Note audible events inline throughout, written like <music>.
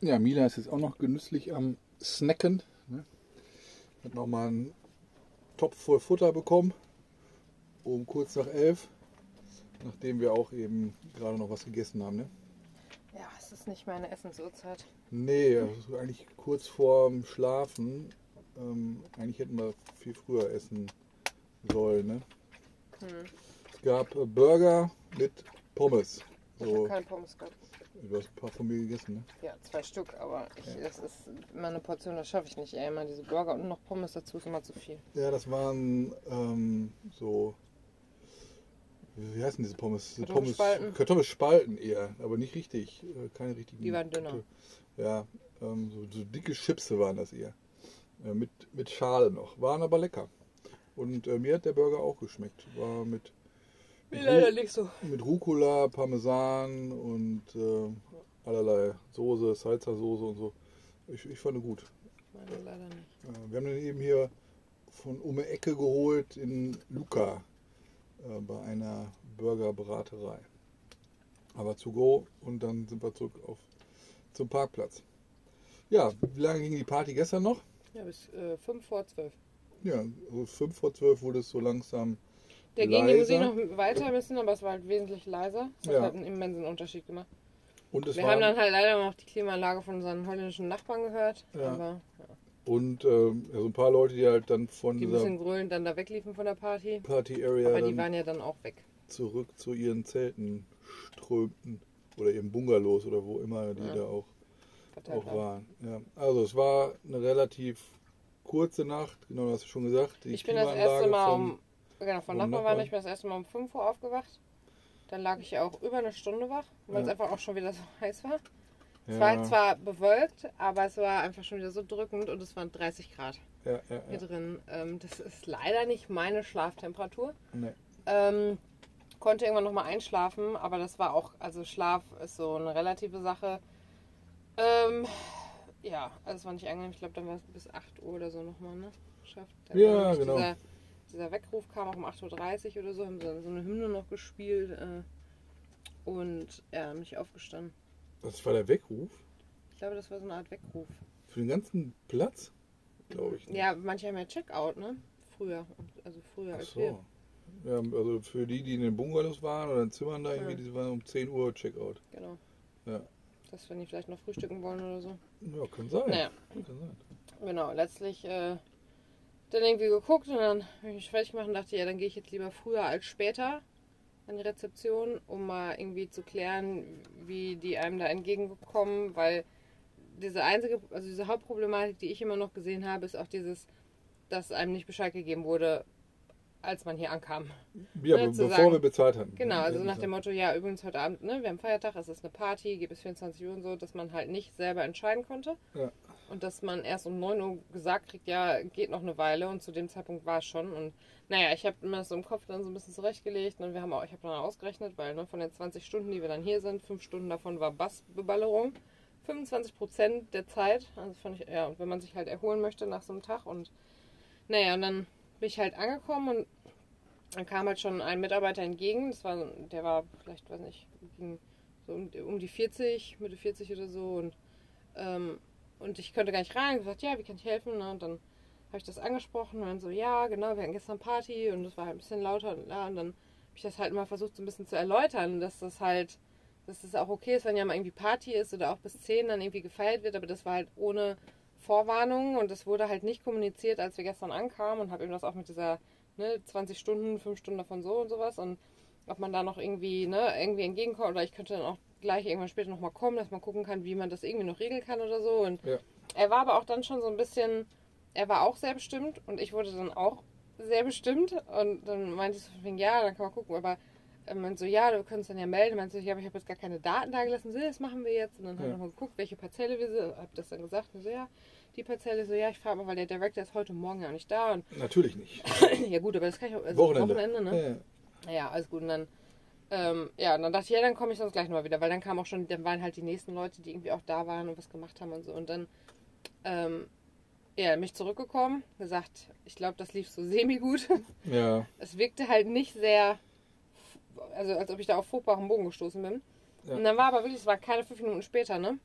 Ja, Mila ist jetzt auch noch genüsslich am Snacken. Ne? Hat nochmal einen Topf voll Futter bekommen. Um kurz nach elf. Nachdem wir auch eben gerade noch was gegessen haben. Ne? Ja, es ist nicht meine Essensuhrzeit. Nee, also eigentlich kurz vorm Schlafen. Ähm, eigentlich hätten wir viel früher essen sollen. Ne? Hm. Es gab Burger mit Pommes. Ich habe keine Pommes gehabt. du hast ein paar von mir gegessen, ne? Ja, zwei Stück, aber ich, das ist immer eine Portion, das schaffe ich nicht. Ey, immer diese Burger und noch Pommes dazu ist immer zu viel. Ja, das waren ähm, so. Wie heißen diese Pommes? Kartoffelspalten? Pommes, Kartoffelspalten eher, aber nicht richtig. äh, Keine richtigen. Die waren dünner. Ja, ähm, so, so dicke Chipse waren das eher. Äh, mit, mit Schale noch. Waren aber lecker. Und äh, mir hat der Burger auch geschmeckt. War mit, Mir leider nicht so. mit Rucola, Parmesan und äh, allerlei Soße, Salsa-Soße und so. Ich, ich fand gut. Meine leider nicht. Äh, Wir haben den eben hier von um die Ecke geholt in Luca äh, bei einer Burgerbraterei. Aber zu go und dann sind wir zurück auf, zum Parkplatz. Ja, wie lange ging die Party gestern noch? Ja, bis äh, 5 vor 12. Ja, so 5 vor 12 wurde es so langsam Der ging die Musik leiser. noch weiter ein bisschen, aber es war halt wesentlich leiser. Das Ja. hat einen immensen Unterschied gemacht. Und es Wir haben dann halt leider noch die Klimaanlage von unseren holländischen Nachbarn gehört. Ja. Aber und ähm, ja, so ein paar Leute, die halt dann von die dieser bisschen grölend dann da wegliefen von der Party. Party-Area Aber die waren ja dann auch weg. zurück zu ihren Zelten strömten. Oder ihren Bungalows oder wo immer die Ja. da auch auch waren. Ja. Also es war eine relativ kurze Nacht, genau das hast du schon gesagt. Die Ich bin das Klimaanlage erste Mal um, genau, von vom Nachbarn war ich bin das erste Mal um 5 Uhr aufgewacht. Dann lag ich auch über eine Stunde wach, weil es Ja. einfach auch schon wieder so <laughs> heiß war. Es ja, war zwar bewölkt, aber es war einfach schon wieder so drückend und es waren 30 Grad ja, ja, hier ja. drin. Ähm, das ist leider nicht meine Schlaftemperatur. Nee. Ähm, konnte irgendwann nochmal einschlafen, aber das war auch, also Schlaf ist so eine relative Sache. Ähm, ja, also es war nicht angenehm. Ich glaube, dann war es bis 8 Uhr oder so nochmal, ne? Geschafft. Dann Ja, genau. Dieser, Weckruf kam auch um 8.30 Uhr oder so, haben so, so eine Hymne noch gespielt äh, und ja, bin ich aufgestanden. Das war der Weckruf Ich glaube, das war so eine Art Weckruf. für den ganzen Platz, glaube ich. ne? Ja, manche haben ja Checkout, ne? Früher. Also früher Ach als wir. so. Ja, also für die, die in den Bungalows waren oder in Zimmern da irgendwie, Ja. die waren um 10 Uhr Checkout. Genau. Ja. Dass wenn die vielleicht noch frühstücken wollen oder so. Ja, kann sein. Naja. Kann sein. Genau, letztlich äh, dann irgendwie geguckt und dann habe ich mich fertig gemacht und dachte, ja, dann gehe ich jetzt lieber früher als später an die Rezeption, um mal irgendwie zu klären, wie die einem da entgegenkommen, weil diese einzige, also diese Hauptproblematik, die ich immer noch gesehen habe, ist auch dieses, dass einem nicht Bescheid gegeben wurde, als man hier ankam. Ja, Ne, bevor sagen- wir bezahlt hatten. Genau, also nach dem Motto, ja, übrigens heute Abend, ne, wir haben Feiertag, es ist eine Party, geht bis 24 Uhr und so, dass man halt nicht selber entscheiden konnte. Ja. Und dass man erst um 9 Uhr gesagt kriegt, ja, geht noch eine Weile und zu dem Zeitpunkt war es schon. Und naja, ich habe mir das so im Kopf dann so ein bisschen zurechtgelegt und wir haben auch, ich habe dann ausgerechnet, weil ne, von den 20 Stunden, die wir dann hier sind, 5 Stunden davon war Bassbeballerung. 25 Prozent der Zeit, also fand ich, ja, und wenn man sich halt erholen möchte nach so einem Tag und naja, und dann bin ich halt angekommen und dann kam halt schon ein Mitarbeiter entgegen. Das war, der war vielleicht, weiß nicht, so um, um die 40, Mitte 40 oder so. Und, ähm, und ich konnte gar nicht rein. Gesagt, ja, wie kann ich helfen? Und dann habe ich das angesprochen und dann so, ja, genau, wir hatten gestern Party und das war halt ein bisschen lauter. Und, ja, und dann habe ich das halt mal versucht, so ein bisschen zu erläutern, dass das halt, dass das auch okay ist, wenn ja mal irgendwie Party ist oder auch bis 10 dann irgendwie gefeiert wird. Aber das war halt ohne Vorwarnung und das wurde halt nicht kommuniziert, als wir gestern ankamen und habe eben das auch mit dieser ne, 20 Stunden, 5 Stunden davon so und sowas und ob man da noch irgendwie, ne, irgendwie entgegenkommt oder ich könnte dann auch gleich irgendwann später nochmal kommen, dass man gucken kann, wie man das irgendwie noch regeln kann oder so. Und Ja. er war aber auch dann schon so ein bisschen, er war auch sehr bestimmt und ich wurde dann auch sehr bestimmt und dann meinte ich so, ja, dann kann man gucken, aber er meinte so, ja, du könntest dann ja melden. Meinte so, ja, aber ich habe jetzt gar keine Daten da gelassen. So, ja, das machen wir jetzt. Und dann haben Ja. wir nochmal geguckt, welche Parzelle wir sind. Hab das dann gesagt. Und so, ja, die Parzelle. So, ja, ich frage mal, weil der Director ist heute morgen ja nicht da. Und Natürlich nicht. <laughs> ja gut, aber das kann ich auch. Also Wochenende. Wochenende ne? Ja, ja. Naja, alles gut. Und dann, ähm, ja, und dann dachte ich, ja, dann komme ich sonst gleich nochmal wieder, weil dann kamen auch schon, dann waren halt die nächsten Leute, die irgendwie auch da waren und was gemacht haben und so. Und dann, ähm, ja, mich zurückgekommen, gesagt, ich glaube, das lief so <laughs> semi-gut. ja. es wirkte halt nicht sehr, also als ob ich da auf fruchtbaren Bogen gestoßen bin. Ja. Und dann war aber wirklich, es war keine fünf Minuten später, ne?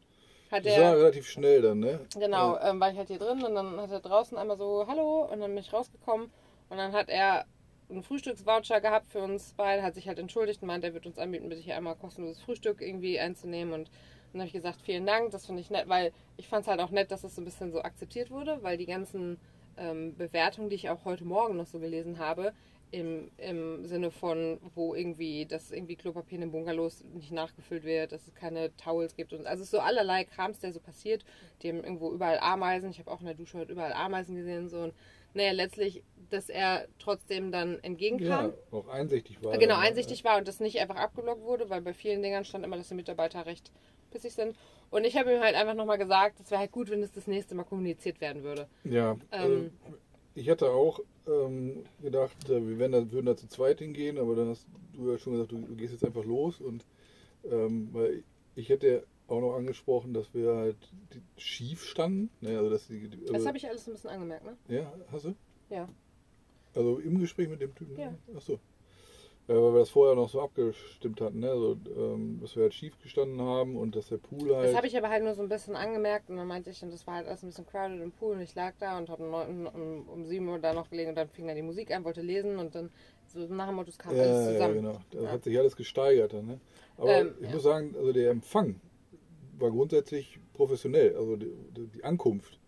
Hat Das war relativ schnell dann, ne? Genau, ähm, war ich halt hier drin und dann hat er draußen einmal so Hallo und dann bin ich rausgekommen und dann hat er einen Frühstücksvoucher gehabt für uns beide, hat sich halt entschuldigt und meint, er wird uns anbieten, bitte hier einmal kostenloses Frühstück irgendwie einzunehmen und dann habe ich gesagt, vielen Dank, das finde ich nett, weil ich fand es halt auch nett, dass es so ein bisschen so akzeptiert wurde, weil die ganzen ähm, Bewertungen, die ich auch heute Morgen noch so gelesen habe, im, im Sinne von, wo irgendwie das irgendwie Klopapier in den Bungalows nicht nachgefüllt wird, dass es keine Towels gibt und also so allerlei Krams, der so passiert. Die haben irgendwo überall Ameisen. Ich habe auch in der Dusche heute überall Ameisen gesehen so und naja, letztlich, dass er trotzdem dann entgegenkam. Ja, auch einsichtig war. Genau, er, einsichtig war und das nicht einfach abgelockt wurde, weil bei vielen Dingern stand immer, dass die Mitarbeiter recht pissig sind. Und ich habe ihm halt einfach nochmal gesagt, es wäre halt gut, wenn es das nächste Mal kommuniziert werden würde. Ja, Ähm, äh, ich hatte auch ähm, gedacht, äh, wir werden da, würden da zu zweit hingehen, aber dann hast du ja schon gesagt, du, du gehst jetzt einfach los und ähm, weil ich hätte auch noch angesprochen, dass wir halt schief standen. Ne, also dass die, die, Das also, habe ich alles ein bisschen angemerkt, ne? Ja, hast du? Ja. Also im Gespräch mit dem Typen? Ja. Achso. Ja, weil wir das vorher noch so abgestimmt hatten, ne? Also, ähm, dass wir halt schief gestanden haben und dass der Pool halt. Das habe ich aber halt nur so ein bisschen angemerkt und dann meinte ich, das war halt alles ein bisschen crowded im Pool und ich lag da und habe um, um, um 7 Uhr da noch gelegen und dann fing dann die Musik an, wollte lesen und dann so nach dem Motto, es kam ja, alles ja, zusammen. genau. Das Ja. hat sich alles gesteigert dann, ne? Aber Ähm, ich ja. muss sagen, also der Empfang war grundsätzlich professionell, also die, die Ankunft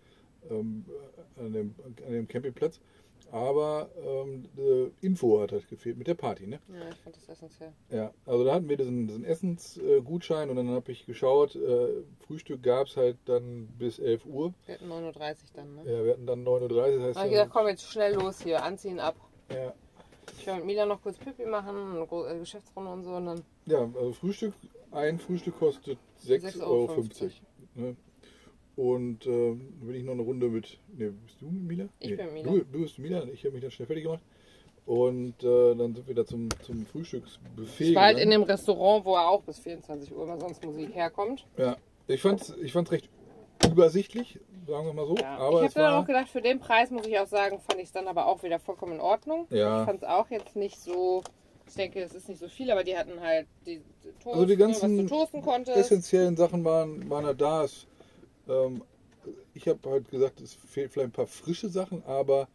ähm, an, dem, an dem Campingplatz. Aber ähm, Info hat halt gefehlt mit der Party, ne? Ja, ich fand das essentiell. Ja, also da hatten wir diesen, diesen Essensgutschein und dann habe ich geschaut, äh, Frühstück gab es halt dann bis 11 Uhr. Wir hatten 9.30 Uhr dann, ne? Ja, wir hatten dann 9.30 Uhr, das heißt Da habe ich gesagt, komm jetzt schnell los hier, anziehen ab. ja, Ich will mit Mila noch kurz Pipi machen, eine äh, Geschäftsrunde und so und dann ja, also Frühstück, ein Frühstück kostet 6,50 Euro. Ne? Und ähm, bin ich noch eine Runde mit. Ne, bist du mit Mila? Ich nee, bin Mila. Du, du bist Mila, ich habe mich dann schnell fertig gemacht. Und äh, dann sind wir da zum, zum Frühstücksbuffet. Ich war halt in dem Restaurant, wo er auch bis 24 Uhr immer sonst Musik herkommt. Ja, ich fand's, ich fand's recht übersichtlich, sagen wir mal so. Ja. Aber ich habe dann auch gedacht, für den Preis muss ich auch sagen, fand ich es dann aber auch wieder vollkommen in Ordnung. Ja. Ich fand es auch jetzt nicht so, ich denke, es ist nicht so viel, aber die hatten halt die, Toast, Also die ganzen was du toasten konntest. essentiellen Sachen waren, waren halt da. Es, ähm, ich habe halt gesagt, es fehlt vielleicht ein paar frische Sachen, aber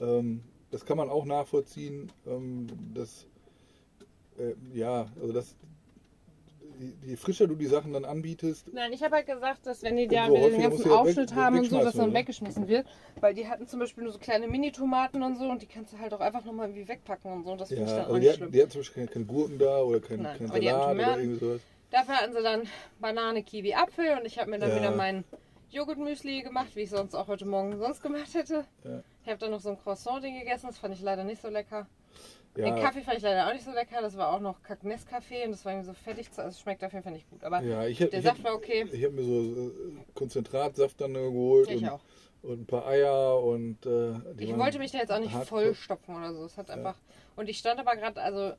ähm, das kann man auch nachvollziehen, ähm, dass äh, ja, also das je, frischer du die Sachen dann anbietest, Nein, ich habe halt gesagt, dass wenn die da wieder den ganzen ja weg- Aufschnitt haben und so, dass dann weggeschmissen wird. Weil die hatten zum Beispiel nur so kleine Mini-Tomaten und so und die kannst du halt auch einfach nochmal irgendwie wegpacken und so. Und das ja, finde ich dann auch die nicht hatten, schlimm. die hatten zum Beispiel keine, keine Gurken da oder kein, Nein, kein Salat oder irgendwie sowas. Dafür hatten sie dann Banane, Kiwi, Apfel und ich habe mir dann Ja. wieder mein Joghurtmüsli gemacht, wie ich sonst auch heute Morgen sonst gemacht hätte. Ja. Ich habe dann noch so ein Croissant-Ding gegessen, das fand ich leider nicht so lecker. Den Ja, Kaffee fand ich leider auch nicht so lecker, das war auch noch Kackness-Kaffee und das war irgendwie so fettig, also es schmeckt auf jeden Fall nicht gut. Aber ja, ich, hab- der Saft habe war okay. ich hab mir so äh, Konzentratsaft dann geholt Ich und, auch. und ein paar Eier und äh, die Ich wollte mich da jetzt auch nicht vollstopfen oder so. Es hat einfach. Und ich stand aber gerade, also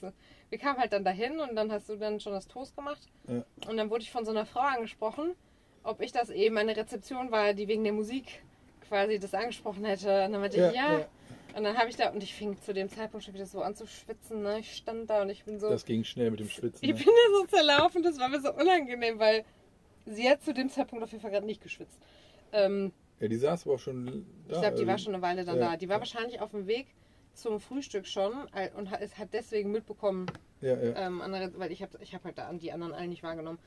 <laughs> wir kamen halt dann dahin und dann hast du dann schon das Toast gemacht. Ja. Und dann wurde ich von so einer Frau angesprochen, ob ich das eben eine Rezeption war, die wegen der Musik quasi das angesprochen hätte. Und dann meinte Ja, ich, ja. ja. Und dann habe ich da, und ich fing zu dem Zeitpunkt schon wieder so an zu schwitzen. Ne? Ich stand da und ich bin so. Das ging schnell mit dem Schwitzen. ich Ne? bin da so zerlaufen, das war mir so unangenehm, weil sie hat zu dem Zeitpunkt auf jeden Fall gerade nicht geschwitzt. Ähm, Ja, die saß aber auch schon da. ich glaube, die also- war schon eine Weile dann ja, da. Die war wahrscheinlich auf dem Weg zum Frühstück schon äh, und hat, hat deswegen mitbekommen, Ja, ja. ähm, andere, weil ich habe ich hab halt da die anderen allen nicht wahrgenommen.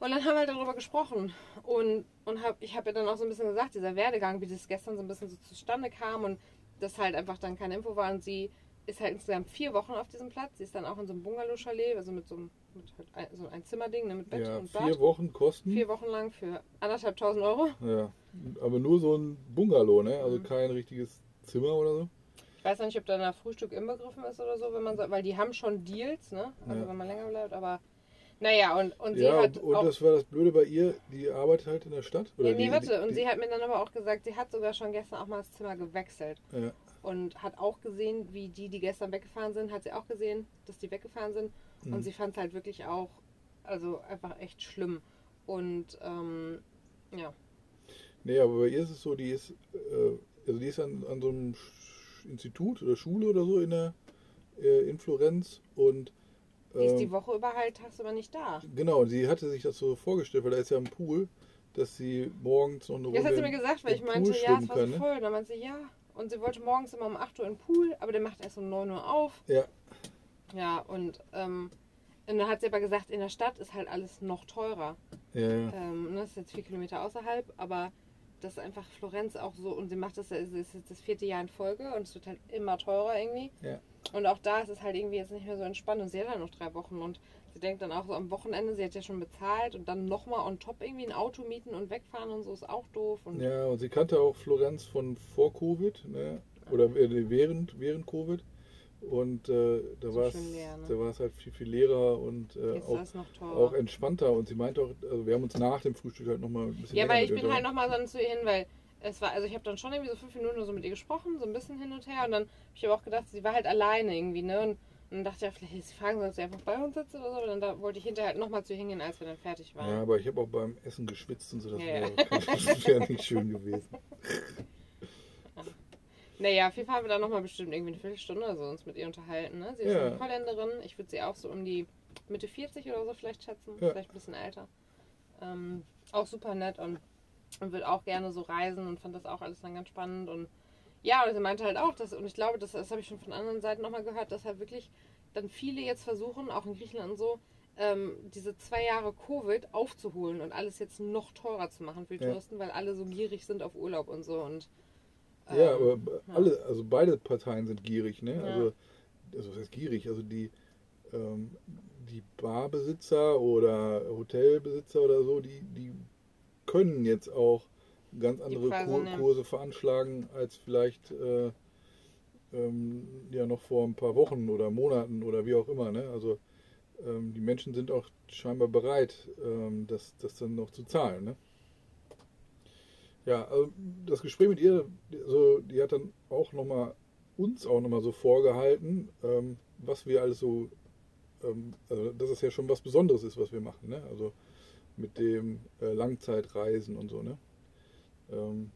Und dann haben wir halt darüber gesprochen und, und hab, ich habe ja dann auch so ein bisschen gesagt, dieser Werdegang, wie das gestern so ein bisschen so zustande kam und dass halt einfach dann keine Info war und sie ist halt insgesamt vier Wochen auf diesem Platz. Sie ist dann auch in so einem Bungalow-Chalet, also mit so einem mit halt ein, so ein Zimmerding ne, mit Bett ja und vier Bad. Wochen kosten. Vier Wochen lang für anderthalb tausend Euro. Ja. Aber nur so ein Bungalow, ne? Mhm. Also kein richtiges Zimmer oder so. Ich weiß noch nicht, ob da ein Frühstück inbegriffen ist oder so, wenn man so, weil die haben schon Deals, ne? Also Ja. wenn man länger bleibt, aber naja, und, und sie ja, hat und, und das war das Blöde bei ihr, die arbeitet halt in der Stadt. Oder nee, nee, die, warte, die, und die, sie hat mir dann aber auch gesagt, sie hat sogar schon gestern auch mal das Zimmer gewechselt ja, und hat auch gesehen, wie die, die gestern weggefahren sind, hat sie auch gesehen, dass die weggefahren sind Mhm. und sie fand es halt wirklich auch, also einfach echt schlimm und ähm, ja, Nee, aber bei ihr ist es so, die ist, äh, also die ist an, an so einem Institut oder Schule oder so in der äh, in Florenz und Die ist ähm, die Woche über halt tagsüber nicht da. Genau, und sie hatte sich das so vorgestellt, weil da ist ja ein Pool, dass sie morgens noch eine Das Runde hat sie mir gesagt, weil ich meinte, ja, es war so kann, ne? voll. Und dann meinte sie, ja. Und sie wollte morgens immer um 8 Uhr in den Pool, aber der macht erst um 9 Uhr auf. Ja, Ja, und, ähm, und dann hat sie aber gesagt, in der Stadt ist halt alles noch teurer. ja, ja. Ähm, ne, das ist jetzt vier Kilometer außerhalb, aber das ist einfach Florenz auch so und sie macht das, es ist jetzt das vierte Jahr in Folge und es wird halt immer teurer irgendwie. Ja. Und auch da ist es halt irgendwie jetzt nicht mehr so entspannt und sie hat halt noch drei Wochen und sie denkt dann auch so am Wochenende, sie hat ja schon bezahlt und dann nochmal on top irgendwie ein Auto mieten und wegfahren und so ist auch doof. Und Ja, und sie kannte auch Florenz von vor Covid, ne? oder äh, während, während Covid. Und äh, da war es ne? halt viel, viel leerer und äh, auch, auch entspannter. Und sie meinte auch, also wir haben uns nach dem Frühstück halt nochmal ein bisschen Ja, weil ich bin halt nochmal dann zu ihr hin, weil es war, also ich habe dann schon irgendwie so fünf Minuten so mit ihr gesprochen, so ein bisschen hin und her und dann habe ich aber auch gedacht, sie war halt alleine irgendwie, ne? Und, und dann dachte ich ja, vielleicht ist sie fragen, soll sie einfach bei uns sitzen oder so, aber dann da wollte ich hinterher halt nochmal zu ihr hingehen, als wir dann fertig waren. Ja, aber ich habe auch beim Essen geschwitzt und so, das Ja, wäre ja. <laughs> nicht schön gewesen. <laughs> Naja, auf jeden Fall haben wir dann nochmal bestimmt irgendwie eine Viertelstunde oder so uns mit ihr unterhalten. Ne? Sie ist Ja. eine Holländerin. Ich würde sie auch so um die Mitte 40 oder so vielleicht schätzen. Ja. Vielleicht ein bisschen älter. Ähm, auch super nett und, und will auch gerne so reisen und fand das auch alles dann ganz spannend. Und ja, und sie meinte halt auch, dass, und ich glaube, das, das habe ich schon von anderen Seiten nochmal gehört, dass halt wirklich dann viele jetzt versuchen, auch in Griechenland und so, ähm, diese zwei Jahre Covid aufzuholen und alles jetzt noch teurer zu machen für die Ja. Touristen, weil alle so gierig sind auf Urlaub und so. Und Ja, ähm, aber alle, also beide Parteien sind gierig, ne? Ja. Also, also was heißt gierig? Also die, ähm, die Barbesitzer oder Hotelbesitzer oder so, die, die können jetzt auch ganz andere Kur nehmen. Kurse veranschlagen als vielleicht äh, ähm, ja noch vor ein paar Wochen oder Monaten oder wie auch immer, ne? Also ähm, die Menschen sind auch scheinbar bereit, ähm, das, das dann noch zu zahlen, ne? Ja, also das Gespräch mit ihr, also die hat dann auch nochmal uns auch nochmal so vorgehalten, ähm, was wir alles so, ähm, also dass es ja schon was Besonderes ist, was wir machen, ne? Also mit dem äh, Langzeitreisen und so, ne? Ähm,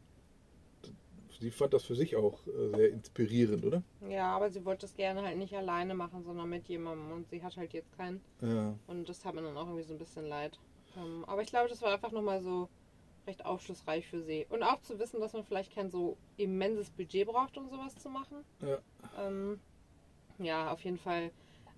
sie fand das für sich auch äh, sehr inspirierend, oder? Ja, aber sie wollte das gerne halt nicht alleine machen, sondern mit jemandem. Und sie hat halt jetzt keinen. Ja, Und das hat mir dann auch irgendwie so ein bisschen leid. Ähm, aber ich glaube, das war einfach nochmal so recht aufschlussreich für sie. Und auch zu wissen, dass man vielleicht kein so immenses Budget braucht, um sowas zu machen. ja, Ähm, ja, auf jeden Fall.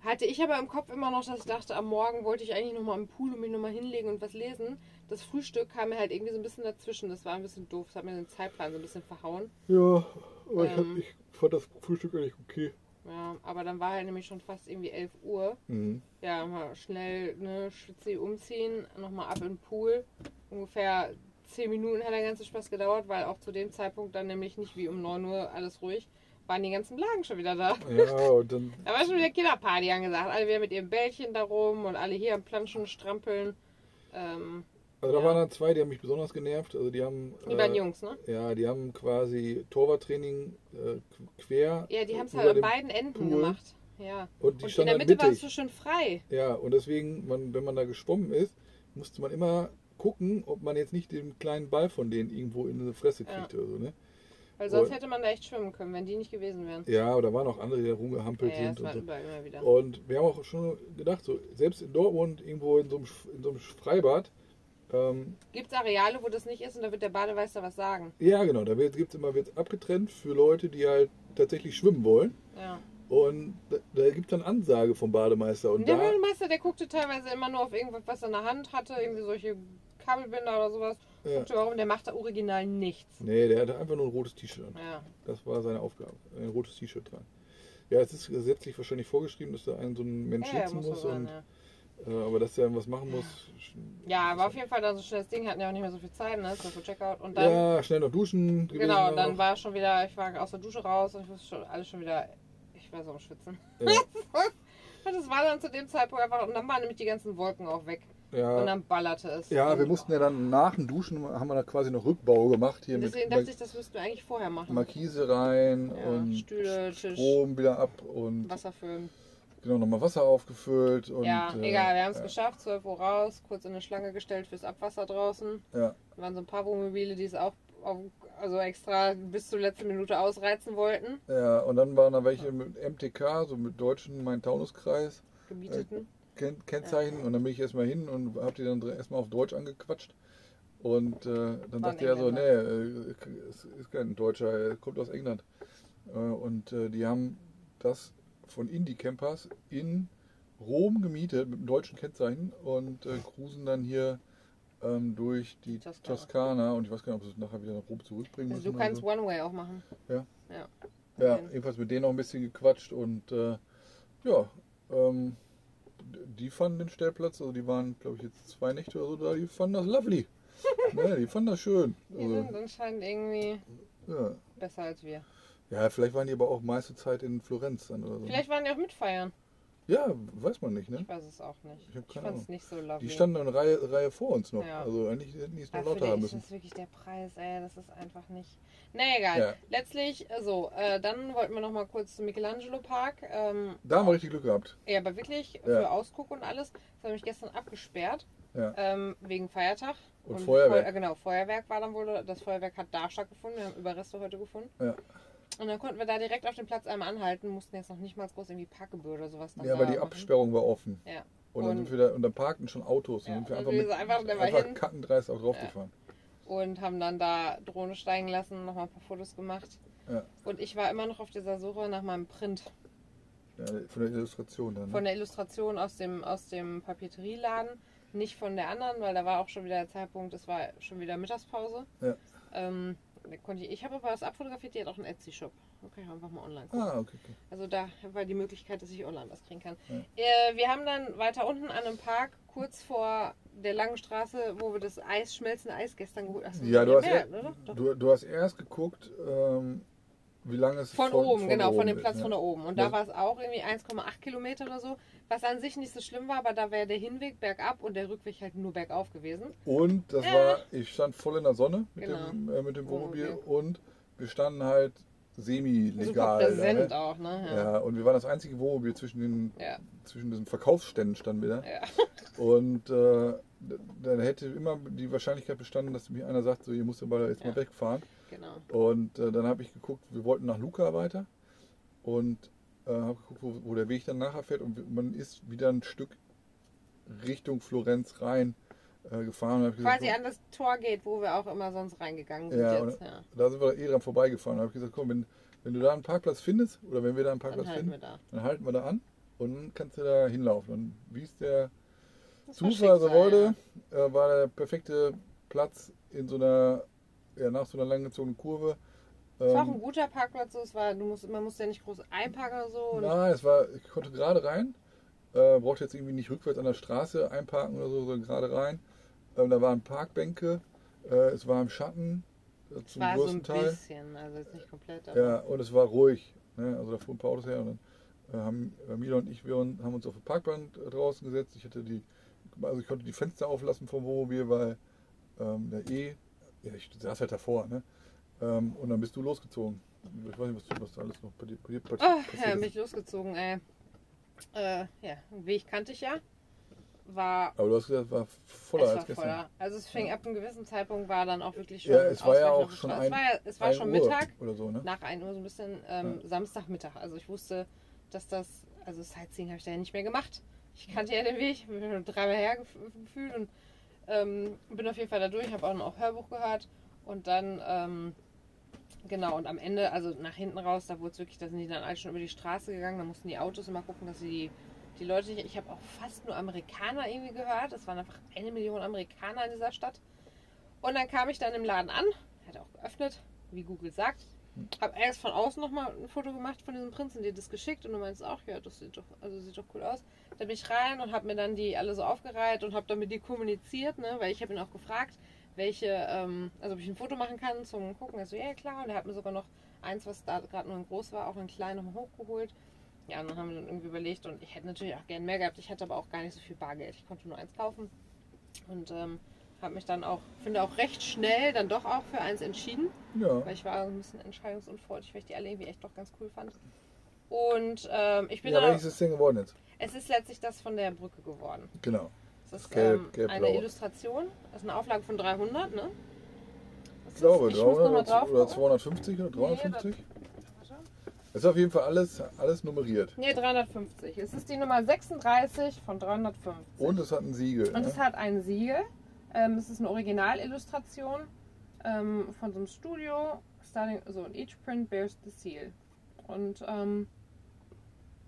Hatte ich aber im Kopf immer noch, dass ich dachte, am Morgen wollte ich eigentlich nochmal im Pool und mich nochmal hinlegen und was lesen. Das Frühstück kam mir halt irgendwie so ein bisschen dazwischen. Das war ein bisschen doof. Das hat mir den Zeitplan so ein bisschen verhauen. ja aber ich, hab, Ähm. ich fand das Frühstück eigentlich okay. Ja, aber dann war halt nämlich schon fast irgendwie 11 Uhr. Mhm. Ja, mal schnell ne, Schwitzi umziehen, nochmal ab in den Pool. Ungefähr 10 Minuten hat der ganze Spaß gedauert, weil auch zu dem Zeitpunkt dann nämlich nicht wie um 9 Uhr alles ruhig, waren die ganzen Blagen schon wieder da. Ja, und dann, <laughs> Da war schon wieder Kinderparty angesagt. Alle wieder mit ihren Bällchen da rum und alle hier am Planschen strampeln. Ähm, also da Ja. waren dann zwei, die haben mich besonders genervt. Also die haben. die beiden äh, Jungs, ne? Ja, die haben quasi Torwarttraining äh, quer. Ja, die haben es halt an beiden Enden Pool. gemacht. Ja. Und die Und in der halt Mitte war es so schön frei. Ja, und deswegen, man, wenn man da geschwommen ist, musste man immer gucken, ob man jetzt nicht den kleinen Ball von denen irgendwo in die Fresse Ja. kriegt oder so, ne? Weil sonst Und- hätte man da echt schwimmen können, wenn die nicht gewesen wären. Ja, oder waren auch andere, die da Ja, rumgehampelt ja, sind das war und so. überall immer wieder. Und wir haben auch schon gedacht, so, selbst in Dortmund, irgendwo in so einem, in so einem Freibad, ähm, Gibt es Areale, wo das nicht ist und da wird der Bademeister was sagen? ja genau, da wird es immer wird's abgetrennt für Leute, die halt tatsächlich schwimmen wollen. Ja. Und da, da gibt es dann Ansage vom Bademeister. Und Und der da, Bademeister, der guckte teilweise immer nur auf irgendwas, was er in der Hand hatte, irgendwie solche Kabelbinder oder sowas. Ja. Warum, der macht da original nichts. nee, der hatte einfach nur ein rotes T-Shirt an. Ja. Das war seine Aufgabe, ein rotes T-Shirt tragen. Ja, es ist gesetzlich wahrscheinlich vorgeschrieben, dass da ein so ein Mensch Ja, sitzen muss muss. sein, und, ja. äh, aber dass er was machen muss. Ja, aber auf jeden Fall dann so schnell das Ding, hatten ja auch nicht mehr so viel Zeit, ne? So für Checkout. Und dann, Ja, schnell noch duschen. genau, und dann auch. war schon wieder, ich war aus der Dusche raus und ich wusste schon, alles schon wieder, ich war so am Schwitzen. Ja, <laughs> das war dann zu dem Zeitpunkt einfach, und dann waren nämlich die ganzen Wolken auch weg. Und ja, dann ballerte es. ja, und, wir mussten ja dann nach dem Duschen, haben wir da quasi noch Rückbau gemacht hier mit Deswegen dachte ich, das müssten wir eigentlich vorher machen. Markise rein Ja, und Stühle, Tisch. Strom wieder ab und Wasser füllen. genau nochmal Wasser aufgefüllt. Und, ja, äh, egal, wir haben es ja, geschafft, 12 Uhr raus, kurz in eine Schlange gestellt fürs Abwasser draußen. Ja, Da waren so ein paar Wohnmobile, die es auch auf, also extra bis zur letzten Minute ausreizen wollten. ja, und dann waren da welche mit MTK, so mit deutschen Main-Taunus-Kreis. gemieteten. Ken Kennzeichen und dann bin ich erstmal hin und hab die dann erstmal auf Deutsch angequatscht. Und äh, dann sagte er so, nee, äh, es ist kein Deutscher, er kommt aus England. Äh, und äh, die haben das von Indie-Campers in Rom gemietet mit einem deutschen Kennzeichen und äh, cruisen dann hier ähm, durch die Toskana. Toskana. und ich weiß gar nicht, ob sie es nachher wieder nach Rom zurückbringen Also du müssen. oder kannst so. One-Way auch machen. Ja. Ja. Ja, jedenfalls mit denen noch ein bisschen gequatscht und äh, ja, ähm, die fanden den Stellplatz, also die waren, glaube ich, jetzt zwei Nächte oder so da, die fanden das lovely. <laughs> ne, die fanden das schön. Die sind Also, anscheinend irgendwie ja. besser als wir. ja, vielleicht waren die aber auch meiste Zeit in Florenz dann oder so. Vielleicht waren die auch mitfeiern. Ja, weiß man nicht, ne? Ich weiß es auch nicht. Ich Ich fand es nicht so lovely. Die standen eine Reihe, Reihe vor uns noch. Ja. Also eigentlich hätten die es noch Aber lauter haben ist müssen. das wirklich der Preis, ey. Das ist einfach nicht. Naja, egal. Ja. Letztlich, äh, so, äh, dann wollten wir noch mal kurz zum Michelangelo Park. Ähm, Da haben wir richtig Glück gehabt. ja, aber wirklich Ja. für Ausguck und alles. Das habe ich gestern abgesperrt. Ja. Ähm, wegen Feiertag. Und Feuerwerk. Feu- äh, genau, Feuerwerk war dann wohl, das Feuerwerk hat da stattgefunden. Wir haben Überreste heute gefunden. Ja. Und dann konnten wir da direkt auf dem Platz einmal anhalten, mussten jetzt noch nicht mal groß irgendwie Parkgebühr oder sowas dann Ja, aber die machen. Absperrung war offen. Ja. Und, dann Und- sind wir da, und dann parkten schon Autos. Ja, und sind wir und einfach, mit, einfach einfach kackendreist auch draufgefahren. und haben dann da Drohne steigen lassen, nochmal ein paar Fotos gemacht. Ja. Und ich war immer noch auf dieser Suche nach meinem Print Ja, von der Illustration dann. Ne? von der Illustration aus dem, aus dem Papeterieladen. Nicht von der anderen, weil da war auch schon wieder der Zeitpunkt, es war schon wieder Mittagspause. Ja. Ähm, konnte ich ich habe aber das abfotografiert, die hat auch einen Etsy-Shop. Ich einfach mal online gucken. Ah, okay, okay. Also da war die Möglichkeit, dass ich online was kriegen kann. Ja. Äh, wir haben dann weiter unten an einem Park, kurz vor der langen Straße, wo wir das Eis, schmelzende Eis gestern geholt haben. Ja, du hast, mehr, er, oder? Doch. du, du hast erst geguckt, ähm, wie lange es Von, oben, genau, von dem ist, Platz ja. von da oben. Und Ja. da war es auch irgendwie 1,8 Kilometer oder so, was an sich nicht so schlimm war, aber da wäre der Hinweg bergab und der Rückweg halt nur bergauf gewesen. Und das Ja. war, ich stand voll in der Sonne mit Genau. dem, äh, mit dem Wohnmobil Wohnmobil. und wir standen halt Super semi-legal. da, präsent ne? auch, ne? Ja. und wir waren das einzige Wohnmobil zwischen den Ja. zwischen diesen Verkaufsständen standen wir da. Ja. <laughs> Und äh, dann hätte immer die Wahrscheinlichkeit bestanden, dass mir einer sagt, so, ihr müsst aber jetzt Ja. mal wegfahren. Genau. Und äh, dann habe ich geguckt, wir wollten nach Luca weiter und äh, habe geguckt, wo, wo der Weg dann nachher fährt. Und man ist wieder ein Stück Richtung Florenz rein äh, gefahren. Hab gesagt, Quasi an das Tor geht, wo wir auch immer sonst reingegangen sind Ja, jetzt. Ja. da sind wir eh dran vorbeigefahren. Da habe ich gesagt, komm, wenn, wenn du da einen Parkplatz findest oder wenn wir da einen Dann Parkplatz halten finden, da. dann halten wir da an und dann kannst du da hinlaufen. Und wie es der Das Zufall so wollte, äh, war der perfekte Platz in so einer, ja, nach so einer langgezogenen Kurve. Es war auch Ähm, ein guter Parkplatz, so. es war, du musst, man musste ja nicht groß einparken oder so. Nein, es war, ich konnte gerade rein, äh, brauchte jetzt irgendwie nicht rückwärts an der Straße einparken oder so, sondern gerade rein. Ähm, da waren Parkbänke, äh, es war im Schatten äh, zum war so größten ein Teil. bisschen, also jetzt nicht komplett, Ja, und es war ruhig. Ne? Also da fuhren ein paar Autos her und dann äh, haben äh, Mila und ich, wir haben uns auf die Parkbahn äh, draußen gesetzt. Ich hatte die, also ich konnte die Fenster auflassen vom Wohnmobil, weil ähm, der E, ja, ich saß halt davor, ne? Ähm, und dann bist du losgezogen. Ich weiß nicht, was, was da alles noch bei dir, bei dir Oh, passiert ja, ist. bin ich losgezogen, ey. Äh, ja, den Weg kannte ich ja. War, Aber du hast gesagt, es war voller es als war gestern. voller. Also es fing ab einem gewissen Zeitpunkt war dann auch wirklich schon Ja, es war ja auch schon ein- es war, ja, es war schon Uhr Mittag, Oder so, ne? nach 1 Uhr so ein bisschen ähm, Samstagmittag. Also ich wusste, dass das, also Sightseeing habe ich da ja nicht mehr gemacht. Ich kannte ja den Weg, bin schon dreimal hergefühlt und ähm, bin auf jeden Fall da durch, habe auch noch Hörbuch gehört und dann, ähm, genau, und am Ende, also nach hinten raus, da wurde es wirklich, da sind die dann alle schon über die Straße gegangen, da mussten die Autos immer gucken, dass sie die, die Leute nicht, ich habe auch fast nur Amerikaner irgendwie gehört, es waren einfach eine Million Amerikaner in dieser Stadt. Und dann kam ich dann im Laden an, hat auch geöffnet, wie Google sagt. Hab erst von außen nochmal ein Foto gemacht von diesem Prinzen, dir das geschickt und du meinst auch, ja, das sieht doch, also sieht doch cool aus. Da bin ich rein und habe mir dann die alle so aufgereiht und habe dann mit die kommuniziert, ne, weil ich habe ihn auch gefragt, welche, ähm, also ob ich ein Foto machen kann zum Gucken. Also ja klar, und er hat mir sogar noch eins, was da gerade nur in groß war, auch in klein hochgeholt. Ja, und dann haben wir dann irgendwie überlegt und ich hätte natürlich auch gern mehr gehabt. Ich hatte aber auch gar nicht so viel Bargeld. Ich konnte nur eins kaufen und ähm, habe mich dann auch, finde auch recht schnell dann doch auch für eins entschieden. Ja. Weil ich war ein bisschen entscheidungsunfreudig, weil ich die alle irgendwie echt doch ganz cool fand. Und ähm, ich bin Ja, dann, welches ist das denn geworden jetzt? es ist letztlich das von der Brücke geworden. Genau. Es ist Gelb, ähm, gelb, eine blau. Illustration, das ist eine Auflage von 300, ne? Was Ich glaube, ist- ich muss noch mal 300 drauf oder gucken. 250 oder Nee, 350? Warte. Das ist auf jeden Fall alles, alles nummeriert. Nee, 350. Es ist die Nummer 36 von 350. Und es hat ein Siegel. Und ne? es hat ein Siegel. Ähm, es ist eine Originalillustration ähm, von so einem Studio. Starting, so each print bears the seal. Und ähm,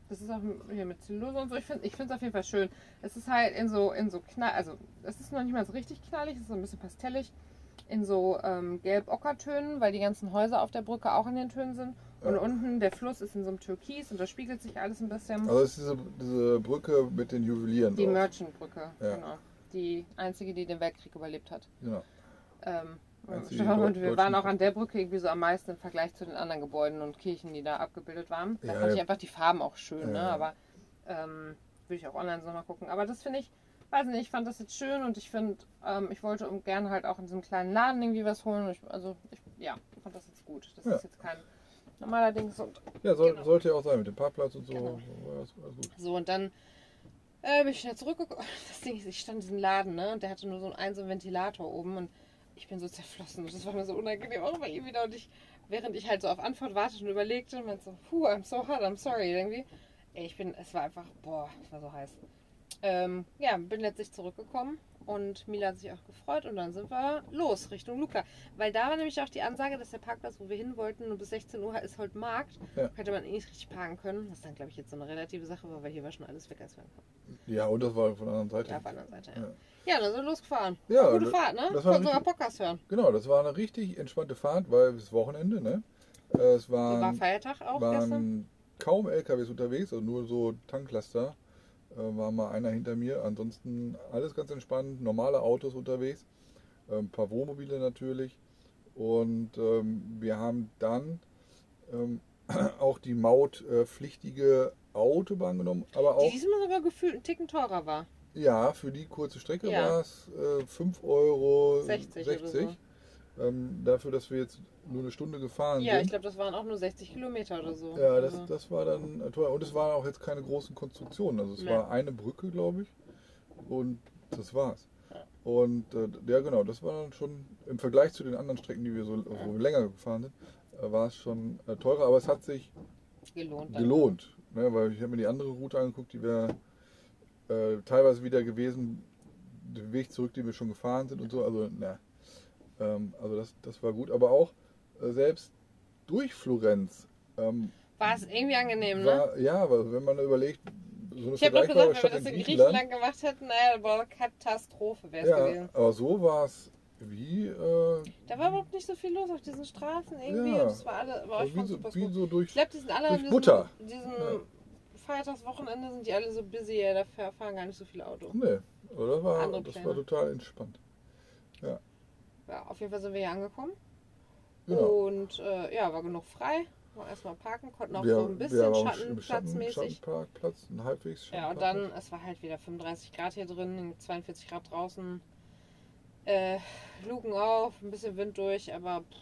das ist auch hier mit Zellulose und so. Ich finde es auf jeden Fall schön. Es ist halt in so, in so knall, also es ist noch nicht mal so richtig knallig, es ist so ein bisschen pastellig. In so ähm, gelb-ocker-Tönen, weil die ganzen Häuser auf der Brücke auch in den Tönen sind. Und Ja. unten der Fluss ist in so einem Türkis und da spiegelt sich alles ein bisschen. Also es ist diese, diese Brücke mit den Juwelieren Die. Merchant-Brücke, Ja. genau. Die einzige, die den Weltkrieg überlebt hat. Genau. Ähm, und wir waren auch an der Brücke irgendwie so am meisten im Vergleich zu den anderen Gebäuden und Kirchen, die da abgebildet waren. Da Ja, fand ich ja. einfach die Farben auch schön, Ja, ne? ja. Aber ähm, würde ich auch online so mal gucken. Aber das finde ich, weiß nicht, ich fand das jetzt schön und ich finde, ähm, ich wollte gerne halt auch in diesem kleinen Laden irgendwie was holen. Ich, also ich, ja, fand das jetzt gut. Das Ja. ist jetzt kein normaler Dings und Ja, soll, Genau. sollte ja auch sein mit dem Parkplatz und so. Genau. So, und dann äh, bin ich wieder zurückgekommen. <laughs> Das Ding ist, ich stand in diesem Laden, ne? Und der hatte nur so einen, so Ventilator oben und ich bin so zerflossen. Und das war mir so unangenehm, auch bei ihm wieder. Und ich, während ich halt so auf Antwort wartete und überlegte, meinte so, puh, I'm so hot, I'm sorry, irgendwie. Ey, ich bin, es war einfach, boah, es war so heiß. Ähm, ja, bin letztlich zurückgekommen und Mila hat sich auch gefreut und dann sind wir los Richtung Luca. Weil da war nämlich auch die Ansage, dass der Parkplatz, wo wir hin wollten, nur bis 16 Uhr ist heute Markt. Ja. Hätte man eh nicht richtig parken können. Das ist dann, glaube ich, jetzt so eine relative Sache, war, weil hier war schon alles weg, als wir ankamen. Ja, und das war von der anderen Seite. Ja, auf der anderen Seite, ja. Ja. Ja, dann sind wir losgefahren. Ja, Gute Fahrt, ne? das war Konnten sogar richtig- Podcast hören. Genau, das war eine richtig entspannte Fahrt, weil es Wochenende, ne? Äh, Es So war waren, Feiertag auch gestern. waren kaum LKWs unterwegs, also nur so Tanklaster. Äh, war mal einer hinter mir. Ansonsten alles ganz entspannt, normale Autos unterwegs. Äh, Ein paar Wohnmobile natürlich. Und ähm, wir haben dann ähm, <clears throat> auch die mautpflichtige Autobahn genommen, aber Die auch diesmal sogar gefühlt einen Ticken teurer war. Ja, für die kurze Strecke Ja. war es äh, 5 Euro 60 oder Ähm, dafür, dass wir jetzt nur eine Stunde gefahren Ja, ich sind. glaube, das waren auch nur 60 Kilometer oder so. ja, das, Also, das war dann äh, teuer. Und es waren auch jetzt keine großen Konstruktionen. Also es Nee. war eine Brücke, glaube ich. Und das war's. Ja. Und äh, ja, genau, das war dann schon im Vergleich zu den anderen Strecken, die wir so wo wir länger gefahren sind, äh, war es schon äh, teurer. Aber es hat sich gelohnt. gelohnt. Ne, weil ich habe mir die andere Route angeguckt, die wäre äh, teilweise wieder gewesen, den Weg zurück, den wir schon gefahren sind und so. Also, na, ähm, also das, das war gut. Aber auch äh, selbst durch Florenz ähm, War es irgendwie angenehm, ne? war, ja, aber wenn man überlegt, so eine Ich habe doch gesagt, wenn wir Stadt das in Griechenland, gemacht hätten, naja, boah, Katastrophe wäre es ja, gewesen. aber so war es wie, äh, Da war überhaupt nicht so viel los auf diesen Straßen irgendwie. Ja. Das war alle, aber ich wie, fand so, super wie so durch. Ich glaube, die sind alle durch an Butter. diesem Ja. Feiertagswochenende sind die alle so busy, ja, da fahr- fahren gar nicht so viele Autos. Nee, aber das war, das war total entspannt. Ja, auf jeden Fall sind wir hier angekommen. Genau. Und äh, ja, war genug frei. War erstmal parken, konnten auch Wir- so ein bisschen schattenplatzmäßig. Schattenparkplatz, ein halbwegs Ja, und dann, es war halt wieder 35 Grad hier drin, 42 Grad draußen. Äh, Luken auf, ein bisschen Wind durch, aber pff,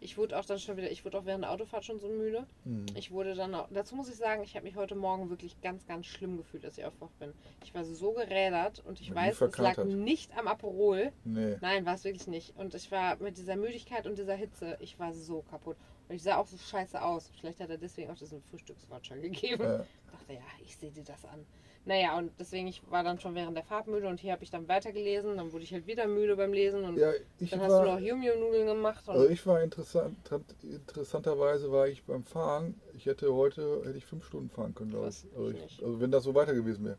ich wurde auch dann schon wieder, ich wurde auch während der Autofahrt schon so müde. Mhm. Ich wurde dann auch, dazu muss ich sagen, ich habe mich heute Morgen wirklich ganz, ganz schlimm gefühlt, als ich aufgewacht bin. Ich war so gerädert und ich Ja, weiß, es lag nicht am Aperol. Nee. Nein, war es wirklich nicht. Und ich war mit dieser Müdigkeit und dieser Hitze, ich war so kaputt. Und ich sah auch so scheiße aus. Vielleicht hat er deswegen auch diesen Frühstückswatscher <laughs> gegeben. Äh, Ich dachte, ja, ich sehe dir das an. Naja, und deswegen, ich war dann schon während der Fahrt müde und hier habe ich dann weitergelesen. Dann wurde ich halt wieder müde beim Lesen und ja, ich dann hast du noch war, Yum-Yum-Nudeln gemacht. Und also ich war interessant, interessanterweise war ich beim Fahren. Ich hätte heute hätte ich fünf Stunden fahren können, glaube ich. Also, ich ich. also wenn das so weiter gewesen wäre.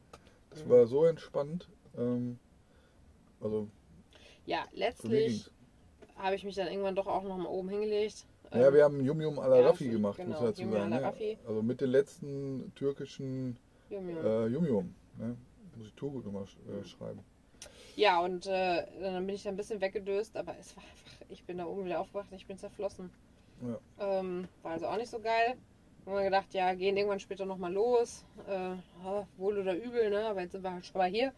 Das Mhm. war so entspannt. Ähm, also ja, letztlich habe ich mich dann irgendwann doch auch noch mal oben hingelegt. Ja, Ähm, wir haben Yum Yum la ja, gemacht, genau, muss man dazu Yum Yum sagen. Also mit den letzten türkischen Yum-Yum. äh, Yum. Ne? Muss ich Tourgut nochmal äh, schreiben. Ja, und äh, dann bin ich da ein bisschen weggedöst, aber es war einfach, ich bin da oben wieder aufgewacht und ich bin zerflossen. Ja. Ähm, war also auch nicht so geil. Haben wir gedacht, ja, gehen irgendwann später nochmal los. Äh, wohl oder übel, ne? Aber jetzt sind wir halt schon mal hier.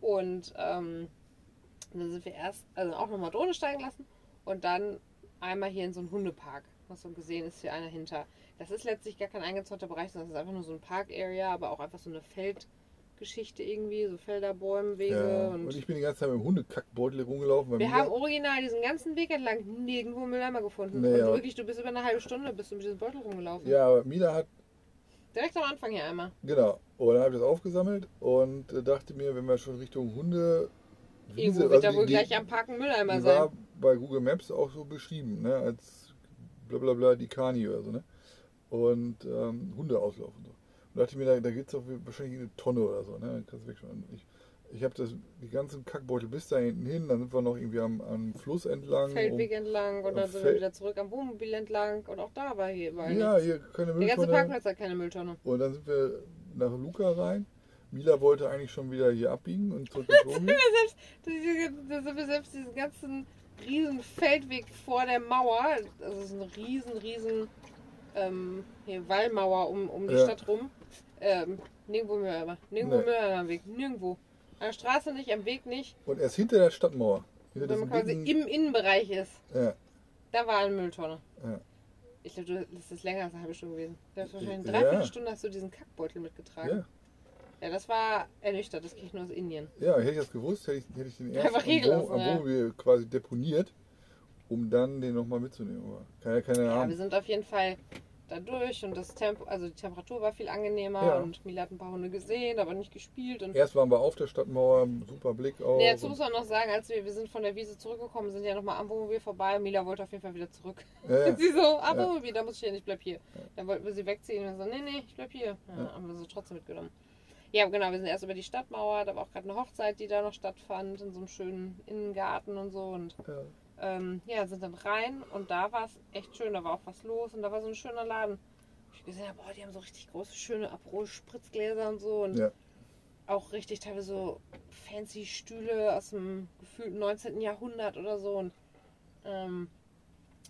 Und ähm, dann sind wir erst, also auch nochmal Drohne steigen lassen und dann einmal hier in so einen Hundepark. Was so gesehen ist hier einer hinter. Das ist letztlich gar kein eingezäunter Bereich, sondern es ist einfach nur so ein Park-Area, aber auch einfach so eine Geschichte irgendwie, so Felder, Bäume, Wege Ja. und, Und ich bin die ganze Zeit mit dem Hundekackbeutel rumgelaufen. wir haben original diesen ganzen Weg entlang nirgendwo Mülleimer gefunden. Nee, und wirklich, du bist über eine halbe Stunde bist du mit diesem Beutel rumgelaufen. ja, aber Mila hat Direkt am Anfang hier einmal. Genau. Und dann habe ich das aufgesammelt und äh, dachte mir, wenn wir schon Richtung Hunde. Irgendwo Wiese- wird da also wohl die- gleich am Parken Mülleimer die sein. war bei Google Maps auch so beschrieben, ne? als blablabla die Kani oder so. Ne? Und ähm, Hunde auslaufen. So. Und dachte mir, da, da gibt es auch wahrscheinlich eine Tonne oder so. Ne? Kannst du. Ich, ich habe die ganzen Kackbeutel bis da hinten hin, dann sind wir noch irgendwie am, am Fluss entlang. Feldweg entlang und um dann sind Fel- wir wieder zurück am Wohnmobil entlang und auch da war hier überall um, ja, nichts. hier keine Der ganze Mülltonne. Parkplatz hat keine Mülltonne. Und dann sind wir nach Luca rein. Mila wollte eigentlich schon wieder hier abbiegen und zurück ins Wohnmobil. Da sind wir selbst diesen ganzen riesen Feldweg vor der Mauer, also es ist eine riesen, riesen ähm, hier Wallmauer um, um die Ja. Stadt rum. Ähm, nirgendwo Mülleimer. Nirgendwo Nee. Mülleimer am Weg. Nirgendwo. An der Straße nicht, am Weg nicht. Und erst hinter der Stadtmauer. Hinter Wenn man quasi im Innenbereich ist, ja, da war eine Mülltonne. Ja. Ich glaube, das ist länger als eine halbe Stunde gewesen. Du hast wahrscheinlich eine Dreiviertelstunde hast du diesen Kackbeutel mitgetragen. ja, Ja, das war ernüchtert, das krieg ich nur aus Indien. ja, hätte ich das gewusst, hätte ich, hätte ich den erst Einfach am, gelassen, am ja. Quasi deponiert, um dann den nochmal mitzunehmen. Aber kann ja keiner Ja, wir sind auf jeden Fall da durch und das Tempo, also die Temperatur war viel angenehmer Ja. und Mila hat ein paar Hunde gesehen, aber nicht gespielt. Und Erst waren wir auf der Stadtmauer, super Blick auf. nee, und- muss man noch sagen, als wir, wir sind von der Wiese zurückgekommen, sind ja nochmal am Wohnmobil vorbei. Mila wollte auf jeden Fall wieder zurück. ja, <laughs> sie so, am Ja. Wohnmobil, da muss ich hin, ich bleib hier. Dann wollten wir sie wegziehen und wir so, nee, nee, ich bleib hier. Ja, Ja. Haben wir sie trotzdem mitgenommen. Ja, genau, wir sind erst über die Stadtmauer, da war auch gerade eine Hochzeit, die da noch stattfand, in so einem schönen Innengarten und so. Und ja. Ähm, ja, sind dann rein und da war es echt schön, da war auch was los und da war so ein schöner Laden. Ich gesehen habe, boah, die haben so richtig große, schöne Aperol-Spritzgläser und so und Ja. auch richtig teilweise so fancy Stühle aus dem gefühlten 19. Jahrhundert oder so und ähm,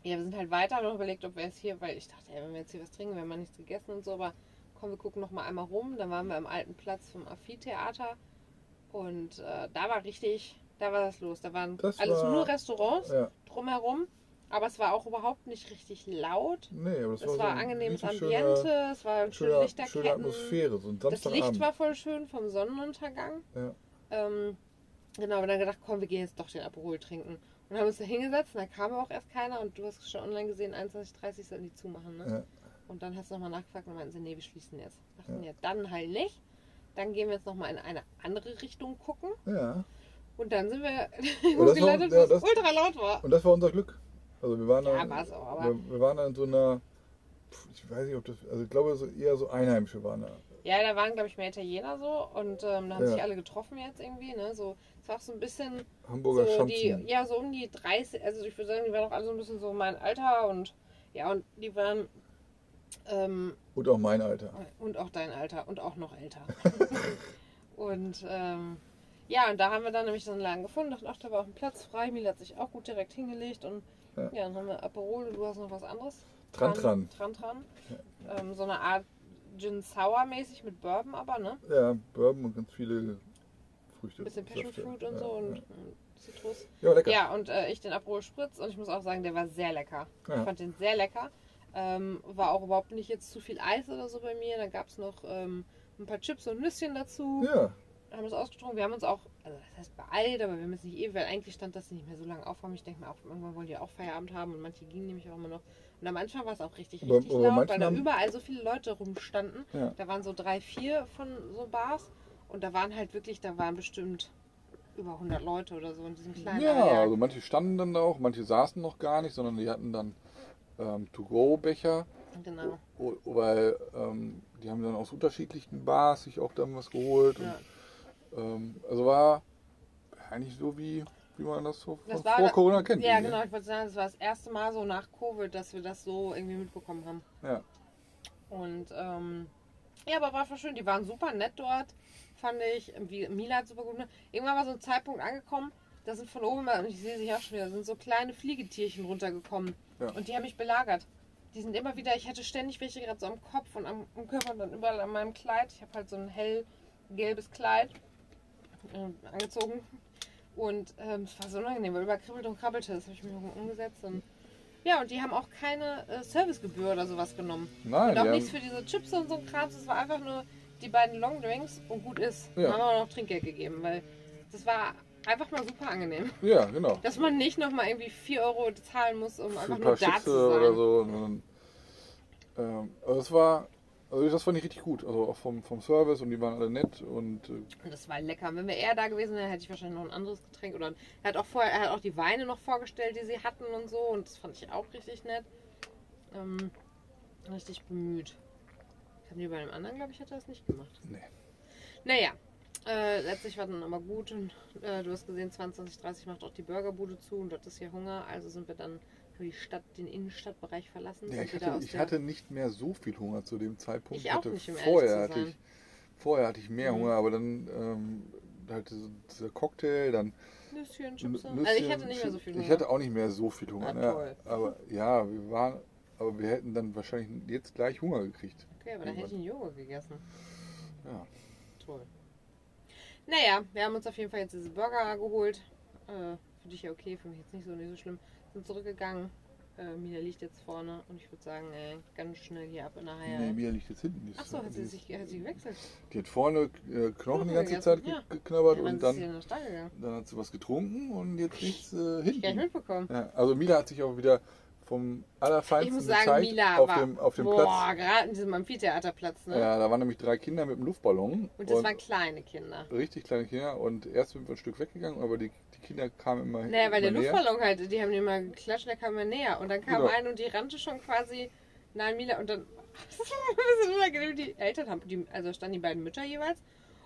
ja, wir sind halt weiter, haben noch überlegt, ob wir jetzt hier, weil ich dachte, ey, wenn wir jetzt hier was trinken, wir haben ja nichts gegessen und so, aber komm, wir gucken noch mal einmal rum. Dann waren wir am alten Platz vom Amphitheater und äh, da war richtig, da war das los. Da waren Das alles war- nur Restaurants ja. drumherum, aber es war auch überhaupt nicht richtig laut. Nee, aber das Es war, war so ein angenehmes Ambiente, Schöner, es schöne schöner, schöne Lichterketten. Atmosphäre, so ein Das. Licht war voll schön vom Sonnenuntergang. Ja. Ähm, genau, aber dann gedacht, komm, wir gehen jetzt doch den Aperol trinken. Und haben uns da hingesetzt und da kam auch erst keiner und du hast schon online gesehen, 21.30 sollten die zumachen, ne? Ja. Und dann hast du nochmal nachgefragt und meinten sie, nee, wir schließen jetzt. Dachten Ja. ja, dann halt nicht. Dann gehen wir jetzt nochmal in eine andere Richtung gucken. ja. Und dann sind wir <laughs> Und das war- gelandet, ja, wo es ultra laut war. Und das war unser Glück. Also wir waren Ja, dann, war's auch, aber- wir, wir waren dann in so einer, ich weiß nicht, ob das, also ich glaube so eher so Einheimische waren da. Ja, da waren, glaube ich, mehr Italiener so und ähm, da haben Ja. sich alle getroffen jetzt irgendwie, ne? So, es war auch so ein bisschen Hamburger so die, ja, so um die 30, also ich würde sagen, die waren auch alle so ein bisschen so mein Alter und ja, und die waren ähm, Und auch mein Alter. und auch dein Alter und auch noch älter. <laughs> und ähm, ja, und da haben wir dann nämlich so einen Laden gefunden, dachten, ach, da war auch ein Platz frei, Mila hat sich auch gut direkt hingelegt und Ja. ja, dann haben wir Aperol und du hast noch was anderes. Tran Tran. Tran Tran. Ähm, so eine Art Gin Sour mäßig mit Bourbon aber, ne? Ja, Bourbon und ganz viele Früchte. Ein bisschen Passion. Fruit und ja, so und Ja, Zitrus. ja lecker. Ja, und äh, ich den Aperol Spritz und ich muss auch sagen, der war sehr lecker. Ja. Ich fand den sehr lecker. Ähm, war auch überhaupt nicht jetzt zu viel Eis oder so bei mir. Dann gab es noch ähm, ein paar Chips und Nüsschen dazu. ja. Haben es ausgetrunken. Wir haben uns auch, also das heißt beeilt, aber wir haben jetzt nicht ewig, weil eigentlich stand, sie nicht mehr so lange aufhaben. Ich denke mir auch, irgendwann wollen die auch Feierabend haben und manche gingen nämlich auch immer noch. Und am Anfang war es auch richtig, richtig aber laut, weil da überall so viele Leute rumstanden. Ja. Da waren so drei, vier von so Bars und da waren halt wirklich, da waren bestimmt über 100 Leute oder so in diesem kleinen Ja, Areal. also manche standen dann da auch, manche saßen noch gar nicht, sondern die hatten dann ähm, To-Go-Becher, Genau. o- weil ähm, die haben dann aus unterschiedlichen Bars sich auch dann was geholt. Ja. Und, also war eigentlich so wie, wie man das so Das war vor da- Corona kennt. Ja, genau. Ich wollte sagen, das war das erste Mal so nach Covid, dass wir das so irgendwie mitbekommen haben. Ja. Und ähm, ja, aber war voll schön. Die waren super nett dort, fand ich. Wie, Mila hat super gut. Irgendwann war so ein Zeitpunkt angekommen, da sind von oben, und ich sehe sie auch schon wieder, sind so kleine Fliegetierchen runtergekommen. Ja. Und die haben mich belagert. Die sind immer wieder, ich hatte ständig welche gerade so am Kopf und am, am Körper und dann überall an meinem Kleid. Ich habe halt so ein hellgelbes Kleid äh, angezogen. Und ähm, es war so unangenehm, weil überall kribbelt und krabbelte. Das habe ich mir irgendwo umgesetzt. Und, ja, und die haben auch keine äh, Servicegebühr oder sowas genommen. Nein, Und auch nichts haben, für diese Chips und so ein Kram. Es war einfach nur, die beiden Longdrinks und gut ist. Ja. Dann haben wir auch noch Trinkgeld gegeben, weil das war einfach mal super angenehm. Ja, genau. Dass man nicht nochmal irgendwie 4 Euro zahlen muss, um Für einfach ein nur paar da Schütze zu sein. oder so. Und ähm, also das war, also das fand ich richtig gut. Also auch vom, vom Service und die waren alle nett und äh, Und das war lecker. Wenn wir eher da gewesen wären, hätte ich wahrscheinlich noch ein anderes Getränk. Oder er hat auch vorher, er hat auch die Weine noch vorgestellt, die sie hatten und so. Und das fand ich auch richtig nett. Ähm, richtig bemüht. Haben die bei einem anderen, glaube ich, hat er das nicht gemacht. nee. Naja, äh, letztlich war dann aber gut. Und äh, du hast gesehen, 22, 30 macht auch die Burgerbude zu. Und dort ist hier Hunger. Also sind wir dann die Stadt, den Innenstadtbereich verlassen. Ja, ich hatte, ich hatte nicht mehr so viel Hunger zu dem Zeitpunkt. Ich auch hatte nicht, um vorher hatte ich Vorher hatte ich mehr Mhm. Hunger, aber dann ähm, halt diese, dieser Cocktail, dann Nüsschen. Nüsschen, Also ich hatte nicht mehr so viel Hunger. Ich hatte auch nicht mehr so viel Hunger. Ah, ne? Aber ja, wir waren, aber wir hätten dann wahrscheinlich jetzt gleich Hunger gekriegt. Okay, aber dann hätte ich einen Joghurt gegessen. Ja. Toll. Naja, wir haben uns auf jeden Fall jetzt diese Burger geholt. Äh, für dich ja okay, für mich jetzt nicht so, nicht so schlimm. Sind zurückgegangen. Äh, Mila liegt jetzt vorne und ich würde sagen, ey, ganz schnell hier ab in der Haie. Nee, Mia liegt jetzt hinten. Achso, hat sie sich hat sie gewechselt? Die hat vorne äh, Knochen die ganze Zeit ja. geknabbert Ja, dann und sie dann, dann hat sie was getrunken und jetzt äh, Ich gar nicht hinten. mitbekommen. Ja, also Mila hat sich auch wieder vom Ich Allerfeinsten muss sagen, Mila auf war dem, auf dem boah, Platz. gerade in diesem Amphitheaterplatz, ne? Ja, da waren nämlich drei Kinder mit einem Luftballon. Und das waren kleine Kinder. richtig kleine Kinder und erst sind wir ein Stück weggegangen, aber die, die Kinder kamen immer Naja, weil der immer näher. Luftballon halt, die haben den mal geklatscht, der kam immer näher. Und dann kam Genau. ein und die rannte schon quasi nahe Mila und dann. <laughs> Das ist ein bisschen unangenehm. Die Eltern haben, die, also standen die beiden Mütter jeweils.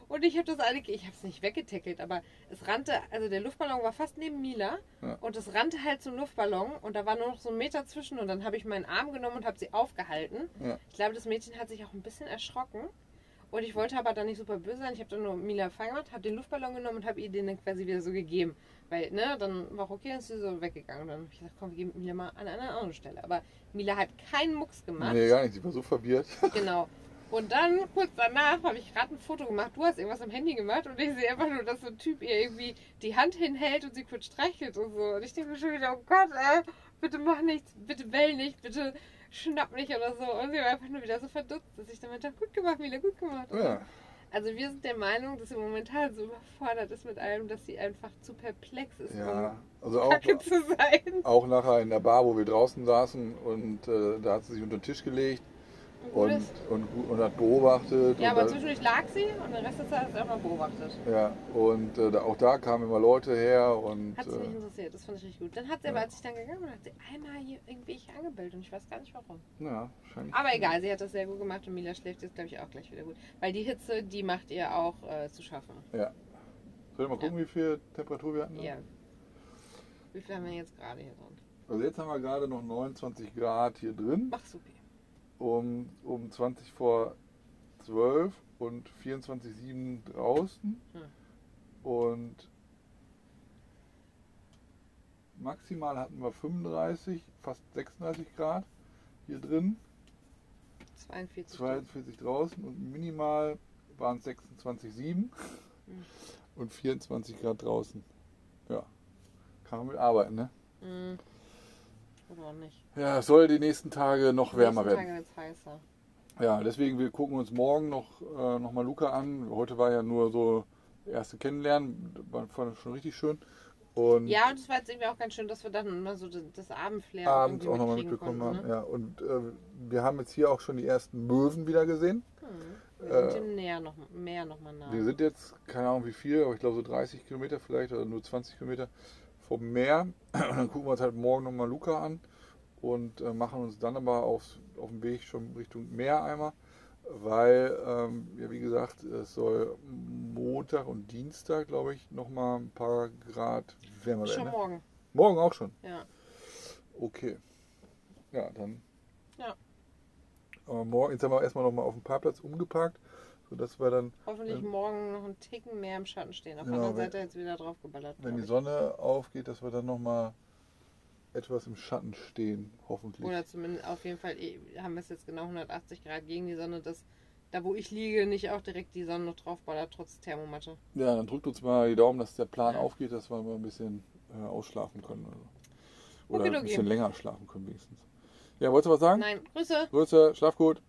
Und ich habe das alle, ich habe es nicht weggetackelt, aber es rannte, also der Luftballon war fast neben Mila Ja. und es rannte halt zum Luftballon und da war nur noch so ein Meter zwischen und dann habe ich meinen Arm genommen und habe sie aufgehalten. Ja. Ich glaube, das Mädchen hat sich auch ein bisschen erschrocken und ich wollte aber dann nicht super böse sein. Ich habe dann nur Mila fangen gemacht, habe den Luftballon genommen und habe ihr den dann quasi wieder so gegeben. Weil, ne, dann war auch okay, dann ist sie so weggegangen. Und dann habe ich gesagt, komm, wir geben Mila mal an einer anderen Stelle. Aber Mila hat keinen Mucks gemacht. Nee, gar nicht, sie war so verwirrt. <laughs> Genau. Und dann, kurz danach, habe ich gerade ein Foto gemacht. Du hast irgendwas am Handy gemacht und ich sehe einfach nur, dass so ein Typ ihr irgendwie die Hand hinhält und sie kurz streichelt und so. Und ich denke mir schon wieder, oh Gott, ey, bitte mach nichts, bitte bell nicht, bitte schnapp nicht oder so. Und sie war einfach nur wieder so verdutzt, dass ich dann meinte, gut gemacht, Mila, gut gemacht. Ja, Also wir sind der Meinung, dass sie momentan so überfordert ist mit allem, dass sie einfach zu perplex ist, ja. um Also auch, kacke zu sein. auch nachher in der Bar, wo wir draußen saßen und äh, da hat sie sich unter den Tisch gelegt und, und, und hat beobachtet. Ja, aber zwischendurch lag sie und den Rest der Zeit hat sie einfach beobachtet. Ja, und äh, auch da kamen immer Leute her und Hat sie nicht äh, interessiert, das fand ich richtig gut. Dann hat sie aber, als ich dann gegangen bin, hat sie einmal hier irgendwelche angebellt und ich weiß gar nicht warum. ja, wahrscheinlich. Aber egal, sie hat das sehr gut gemacht und Mila schläft jetzt, glaube ich, auch gleich wieder gut. Weil die Hitze, die macht ihr auch äh, zu schaffen. Ja. Soll ich mal gucken, wie viel Temperatur wir hatten? Ja. Wie viel haben wir jetzt gerade hier drin? Also jetzt haben wir gerade noch 29 Grad hier drin, Mach supi. Um, um 20 vor 12 und 24,7 draußen. Hm. Und maximal hatten wir 35, fast 36 Grad hier drin, 42. 42 draußen und minimal waren es 26,7 Hm. und 24 Grad draußen. Ja, kann man mit arbeiten, ne? Mhm. Oder auch nicht. Ja, es soll die nächsten Tage noch wärmer Nächsten werden. Tage wird's heißer. Ja, deswegen, wir gucken uns morgen noch, äh, noch mal Luca an. Heute war ja nur so erste Kennenlernen, war schon richtig schön. Und Ja, und es war jetzt irgendwie auch ganz schön, dass wir dann mal so das, Abendflair abends auch nochmal mitbekommen konnten, haben. Ne? Ja, und äh, wir haben jetzt hier auch schon die ersten Möwen wieder gesehen. Hm. Wir Äh, sind dem näher noch, mehr noch mal nah. Wir sind jetzt, keine Ahnung wie viel, aber ich glaube so 30 Kilometer vielleicht oder nur 20 Kilometer vom Meer. Und <clears throat> dann gucken wir uns halt morgen nochmal Luca an und äh, machen uns dann aber aufs, auf dem Weg schon Richtung Meereimer, weil, ähm, ja wie gesagt, es soll Montag und Dienstag, glaube ich, nochmal ein paar Grad wärmer werden. Schon Ne? morgen. Morgen auch schon. Ja. Okay. Ja, dann. Ja. Aber morgen, jetzt haben wir erstmal nochmal auf dem Parkplatz umgeparkt, sodass wir dann Hoffentlich Wenn- morgen noch einen Ticken mehr im Schatten stehen. Auf der Genau, anderen Seite jetzt wieder drauf geballert. wenn die ich. Sonne aufgeht, dass wir dann nochmal etwas im Schatten stehen, hoffentlich. Oder zumindest auf jeden Fall eh, haben wir es jetzt genau 180 Grad gegen die Sonne, dass da wo ich liege nicht auch direkt die Sonne noch drauf ballert, trotz Thermomatte. Ja, dann drückt uns mal die Daumen, dass der Plan Ja. aufgeht, dass wir mal ein bisschen äh, ausschlafen können. Oder, oder ein Okidoki. bisschen länger schlafen können wenigstens. Ja, wolltest du was sagen? Nein, Grüße! Grüße, schlaf gut.